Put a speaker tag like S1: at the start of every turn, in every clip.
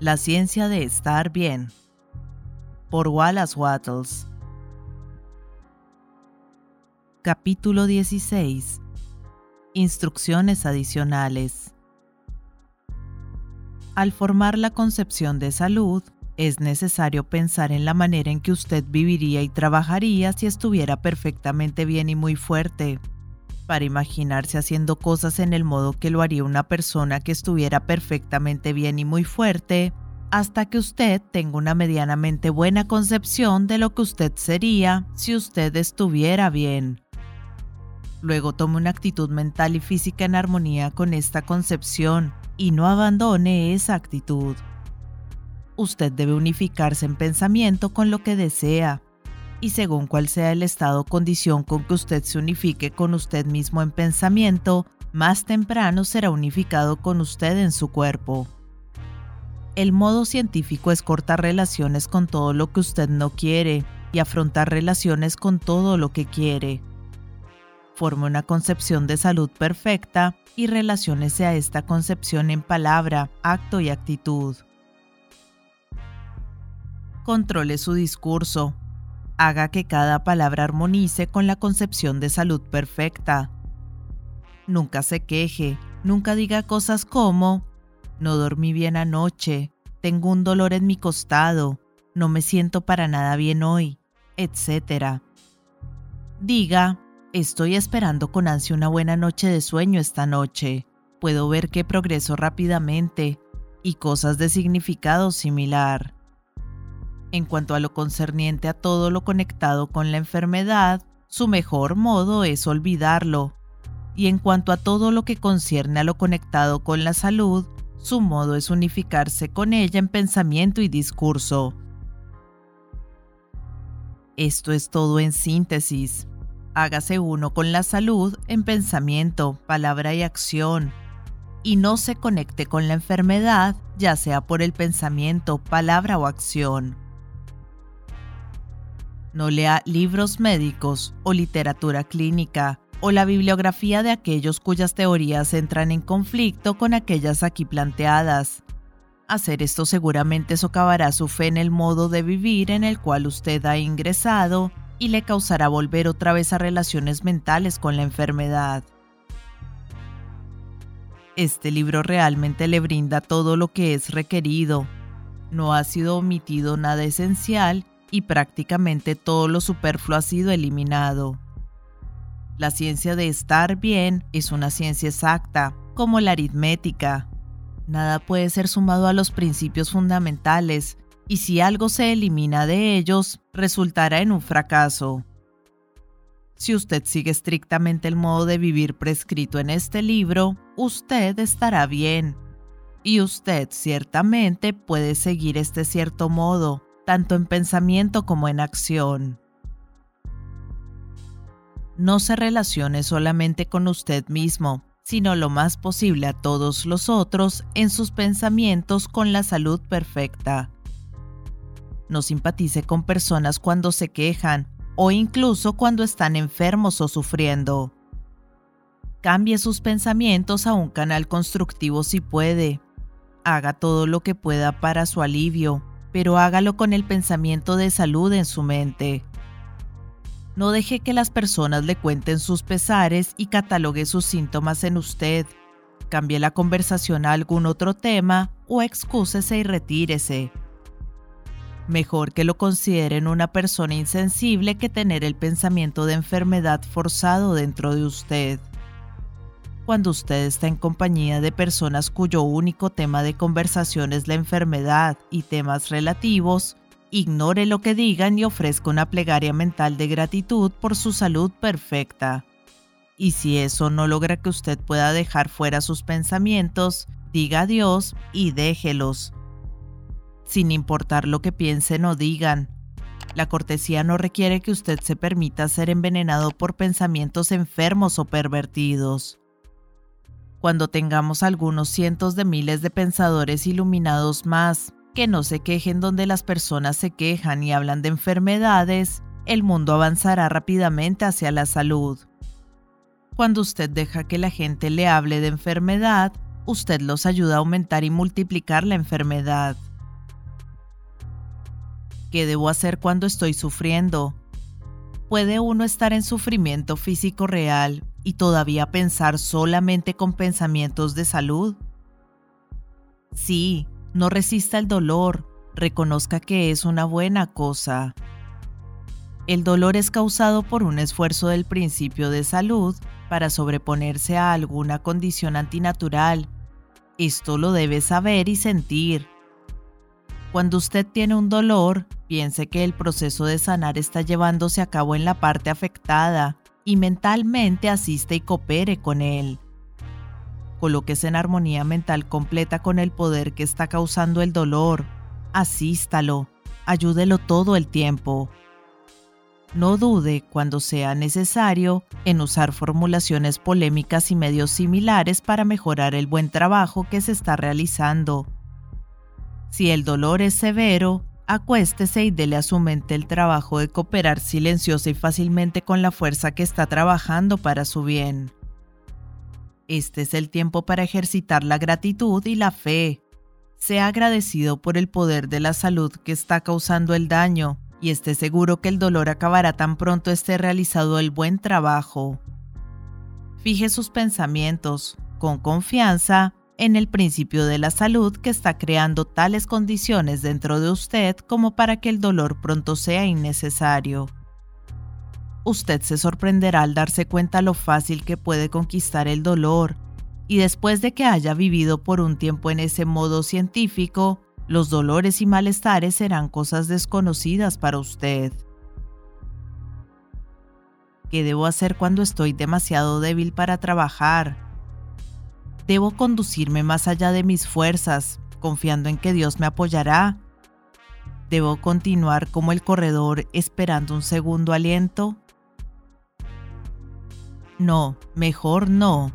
S1: La ciencia de estar bien. Por Wallace Wattles. Capítulo 16. Instrucciones adicionales. Al formar la concepción de salud, es necesario pensar en la manera en que usted viviría y trabajaría si estuviera perfectamente bien y muy fuerte. Para imaginarse haciendo cosas en el modo que lo haría una persona que estuviera perfectamente bien y muy fuerte, hasta que usted tenga una medianamente buena concepción de lo que usted sería si usted estuviera bien. Luego tome una actitud mental y física en armonía con esta concepción y no abandone esa actitud. Usted debe unificarse en pensamiento con lo que desea, y según cuál sea el estado o condición con que usted se unifique con usted mismo en pensamiento, más temprano será unificado con usted en su cuerpo. El modo científico es cortar relaciones con todo lo que usted no quiere y afrontar relaciones con todo lo que quiere forme una concepción de salud perfecta y relaciónese a esta concepción en palabra, acto y actitud. Controle su discurso. Haga que cada palabra armonice con la concepción de salud perfecta. Nunca se queje, nunca diga cosas como, no dormí bien anoche, tengo un dolor en mi costado, no me siento para nada bien hoy, etc. Diga, Estoy esperando con ansia una buena noche de sueño esta noche. Puedo ver que progreso rápidamente y cosas de significado similar. En cuanto a lo concerniente a todo lo conectado con la enfermedad, su mejor modo es olvidarlo. Y en cuanto a todo lo que concierne a lo conectado con la salud, su modo es unificarse con ella en pensamiento y discurso. Esto es todo en síntesis. Hágase uno con la salud en pensamiento, palabra y acción. Y no se conecte con la enfermedad, ya sea por el pensamiento, palabra o acción. No lea libros médicos o literatura clínica o la bibliografía de aquellos cuyas teorías entran en conflicto con aquellas aquí planteadas. Hacer esto seguramente socavará su fe en el modo de vivir en el cual usted ha ingresado y le causará volver otra vez a relaciones mentales con la enfermedad. Este libro realmente le brinda todo lo que es requerido. No ha sido omitido nada esencial y prácticamente todo lo superfluo ha sido eliminado. La ciencia de estar bien es una ciencia exacta, como la aritmética. Nada puede ser sumado a los principios fundamentales, y si algo se elimina de ellos, resultará en un fracaso. Si usted sigue estrictamente el modo de vivir prescrito en este libro, usted estará bien. Y usted ciertamente puede seguir este cierto modo, tanto en pensamiento como en acción. No se relacione solamente con usted mismo, sino lo más posible a todos los otros en sus pensamientos con la salud perfecta no simpatice con personas cuando se quejan o incluso cuando están enfermos o sufriendo. Cambie sus pensamientos a un canal constructivo si puede. Haga todo lo que pueda para su alivio, pero hágalo con el pensamiento de salud en su mente. No deje que las personas le cuenten sus pesares y catalogue sus síntomas en usted. Cambie la conversación a algún otro tema o excúsese y retírese. Mejor que lo consideren una persona insensible que tener el pensamiento de enfermedad forzado dentro de usted. Cuando usted está en compañía de personas cuyo único tema de conversación es la enfermedad y temas relativos, ignore lo que digan y ofrezca una plegaria mental de gratitud por su salud perfecta. Y si eso no logra que usted pueda dejar fuera sus pensamientos, diga adiós y déjelos sin importar lo que piensen o digan. La cortesía no requiere que usted se permita ser envenenado por pensamientos enfermos o pervertidos. Cuando tengamos algunos cientos de miles de pensadores iluminados más, que no se quejen donde las personas se quejan y hablan de enfermedades, el mundo avanzará rápidamente hacia la salud. Cuando usted deja que la gente le hable de enfermedad, usted los ayuda a aumentar y multiplicar la enfermedad ¿Qué debo hacer cuando estoy sufriendo? ¿Puede uno estar en sufrimiento físico real y todavía pensar solamente con pensamientos de salud? Sí, no resista el dolor, reconozca que es una buena cosa. El dolor es causado por un esfuerzo del principio de salud para sobreponerse a alguna condición antinatural. Esto lo debe saber y sentir. Cuando usted tiene un dolor, piense que el proceso de sanar está llevándose a cabo en la parte afectada y mentalmente asiste y coopere con él. Colóquese en armonía mental completa con el poder que está causando el dolor. Asístalo, ayúdelo todo el tiempo. No dude, cuando sea necesario, en usar formulaciones polémicas y medios similares para mejorar el buen trabajo que se está realizando. Si el dolor es severo, acuéstese y dele a su mente el trabajo de cooperar silenciosa y fácilmente con la fuerza que está trabajando para su bien. Este es el tiempo para ejercitar la gratitud y la fe. Sea agradecido por el poder de la salud que está causando el daño y esté seguro que el dolor acabará tan pronto esté realizado el buen trabajo. Fije sus pensamientos, con confianza, en el principio de la salud que está creando tales condiciones dentro de usted como para que el dolor pronto sea innecesario. Usted se sorprenderá al darse cuenta lo fácil que puede conquistar el dolor, y después de que haya vivido por un tiempo en ese modo científico, los dolores y malestares serán cosas desconocidas para usted. ¿Qué debo hacer cuando estoy demasiado débil para trabajar? Debo conducirme más allá de mis fuerzas, confiando en que Dios me apoyará. Debo continuar como el corredor esperando un segundo aliento. No, mejor no.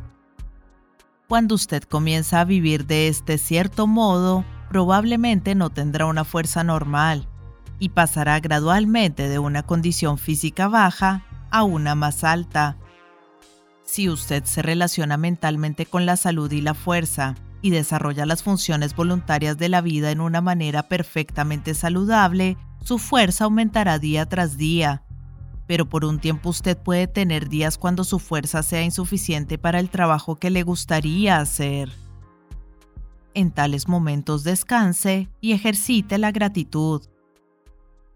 S1: Cuando usted comienza a vivir de este cierto modo, probablemente no tendrá una fuerza normal y pasará gradualmente de una condición física baja a una más alta. Si usted se relaciona mentalmente con la salud y la fuerza y desarrolla las funciones voluntarias de la vida en una manera perfectamente saludable, su fuerza aumentará día tras día. Pero por un tiempo usted puede tener días cuando su fuerza sea insuficiente para el trabajo que le gustaría hacer. En tales momentos descanse y ejercite la gratitud.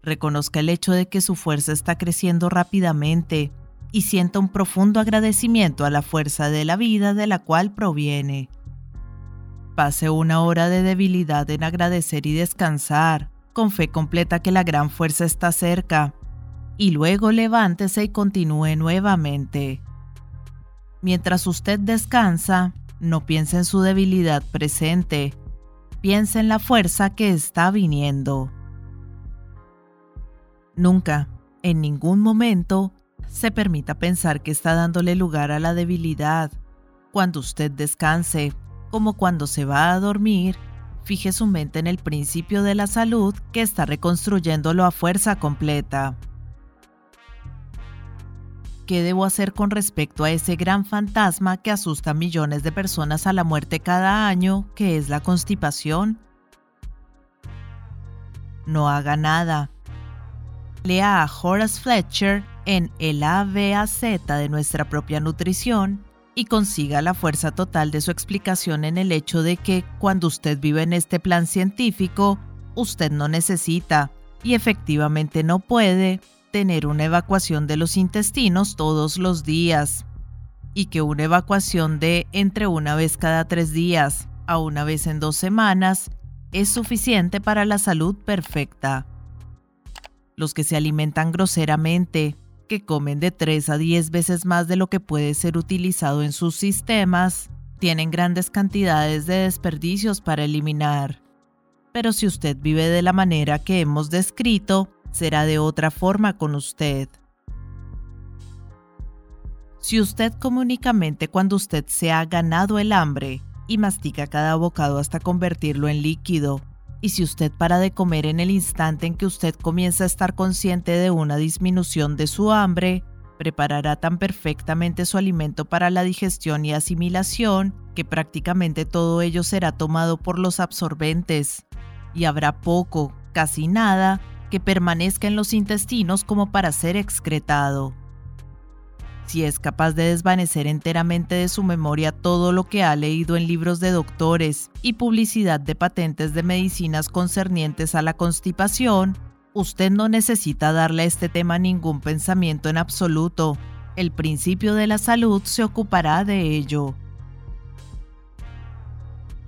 S1: Reconozca el hecho de que su fuerza está creciendo rápidamente y sienta un profundo agradecimiento a la fuerza de la vida de la cual proviene. Pase una hora de debilidad en agradecer y descansar, con fe completa que la gran fuerza está cerca, y luego levántese y continúe nuevamente. Mientras usted descansa, no piense en su debilidad presente, piense en la fuerza que está viniendo. Nunca, en ningún momento, se permita pensar que está dándole lugar a la debilidad. Cuando usted descanse, como cuando se va a dormir, fije su mente en el principio de la salud que está reconstruyéndolo a fuerza completa. ¿Qué debo hacer con respecto a ese gran fantasma que asusta a millones de personas a la muerte cada año, que es la constipación? No haga nada. Lea a Horace Fletcher en el ABAZ de nuestra propia nutrición y consiga la fuerza total de su explicación en el hecho de que cuando usted vive en este plan científico, usted no necesita y efectivamente no puede tener una evacuación de los intestinos todos los días y que una evacuación de entre una vez cada tres días a una vez en dos semanas es suficiente para la salud perfecta. Los que se alimentan groseramente que comen de 3 a 10 veces más de lo que puede ser utilizado en sus sistemas, tienen grandes cantidades de desperdicios para eliminar. Pero si usted vive de la manera que hemos descrito, será de otra forma con usted. Si usted come únicamente cuando usted se ha ganado el hambre y mastica cada bocado hasta convertirlo en líquido, y si usted para de comer en el instante en que usted comienza a estar consciente de una disminución de su hambre, preparará tan perfectamente su alimento para la digestión y asimilación que prácticamente todo ello será tomado por los absorbentes, y habrá poco, casi nada, que permanezca en los intestinos como para ser excretado. Si es capaz de desvanecer enteramente de su memoria todo lo que ha leído en libros de doctores y publicidad de patentes de medicinas concernientes a la constipación, usted no necesita darle a este tema ningún pensamiento en absoluto. El principio de la salud se ocupará de ello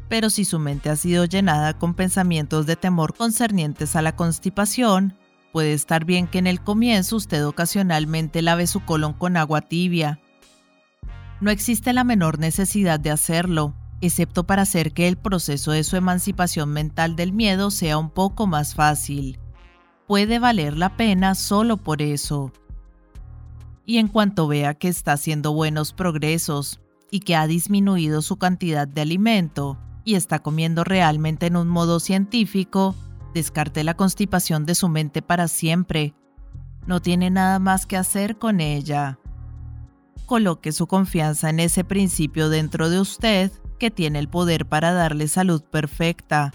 S1: pero si su mente ha sido llenada con pensamientos de temor concernientes a la constipación, puede estar bien que en el comienzo usted ocasionalmente lave su colon con agua tibia. No existe la menor necesidad de hacerlo, excepto para hacer que el proceso de su emancipación mental del miedo sea un poco más fácil. Puede valer la pena solo por eso. Y en cuanto vea que está haciendo buenos progresos y que ha disminuido su cantidad de alimento, y está comiendo realmente en un modo científico, descarte la constipación de su mente para siempre. No tiene nada más que hacer con ella. Coloque su confianza en ese principio dentro de usted que tiene el poder para darle salud perfecta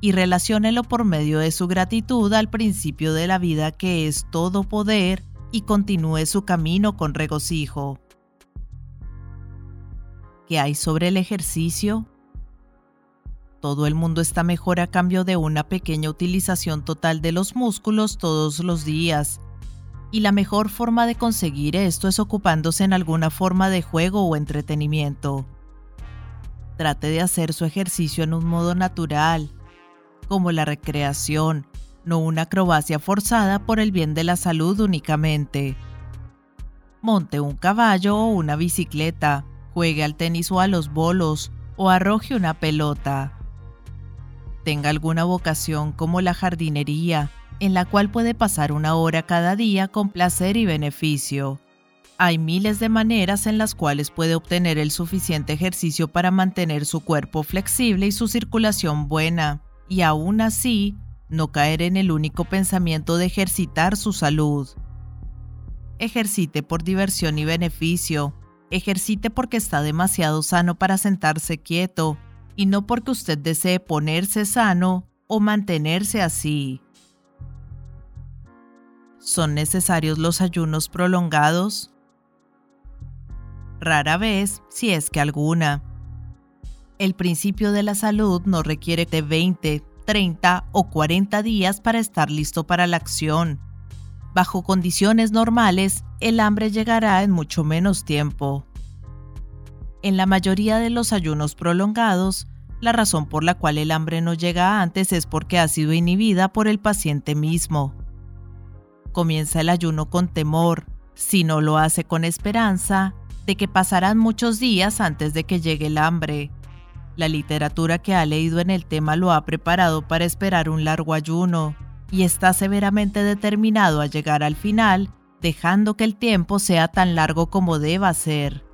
S1: y relaciónelo por medio de su gratitud al principio de la vida que es todo poder y continúe su camino con regocijo. ¿Qué hay sobre el ejercicio? Todo el mundo está mejor a cambio de una pequeña utilización total de los músculos todos los días. Y la mejor forma de conseguir esto es ocupándose en alguna forma de juego o entretenimiento. Trate de hacer su ejercicio en un modo natural, como la recreación, no una acrobacia forzada por el bien de la salud únicamente. Monte un caballo o una bicicleta, juegue al tenis o a los bolos, o arroje una pelota tenga alguna vocación como la jardinería, en la cual puede pasar una hora cada día con placer y beneficio. Hay miles de maneras en las cuales puede obtener el suficiente ejercicio para mantener su cuerpo flexible y su circulación buena, y aún así, no caer en el único pensamiento de ejercitar su salud. Ejercite por diversión y beneficio. Ejercite porque está demasiado sano para sentarse quieto y no porque usted desee ponerse sano o mantenerse así. ¿Son necesarios los ayunos prolongados? Rara vez, si es que alguna. El principio de la salud no requiere de 20, 30 o 40 días para estar listo para la acción. Bajo condiciones normales, el hambre llegará en mucho menos tiempo. En la mayoría de los ayunos prolongados, la razón por la cual el hambre no llega antes es porque ha sido inhibida por el paciente mismo. Comienza el ayuno con temor, si no lo hace con esperanza, de que pasarán muchos días antes de que llegue el hambre. La literatura que ha leído en el tema lo ha preparado para esperar un largo ayuno y está severamente determinado a llegar al final, dejando que el tiempo sea tan largo como deba ser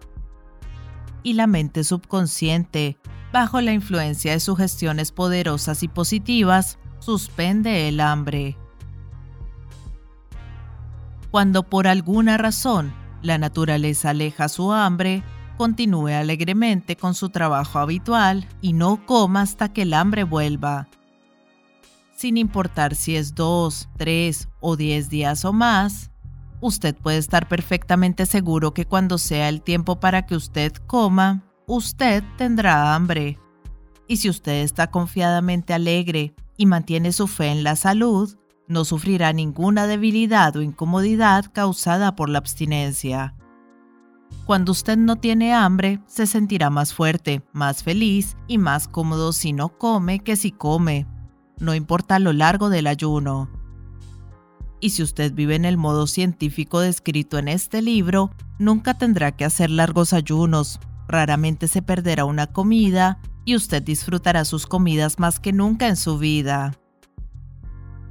S1: y la mente subconsciente, bajo la influencia de sugestiones poderosas y positivas, suspende el hambre. Cuando por alguna razón la naturaleza aleja su hambre, continúe alegremente con su trabajo habitual y no coma hasta que el hambre vuelva. Sin importar si es dos, tres o diez días o más, usted puede estar perfectamente seguro que cuando sea el tiempo para que usted coma, usted tendrá hambre. Y si usted está confiadamente alegre y mantiene su fe en la salud, no sufrirá ninguna debilidad o incomodidad causada por la abstinencia. Cuando usted no tiene hambre, se sentirá más fuerte, más feliz y más cómodo si no come que si come, no importa lo largo del ayuno. Y si usted vive en el modo científico descrito en este libro, nunca tendrá que hacer largos ayunos, raramente se perderá una comida y usted disfrutará sus comidas más que nunca en su vida.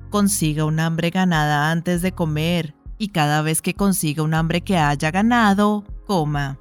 S1: Consiga un hambre ganada antes de comer y cada vez que consiga un hambre que haya ganado, coma.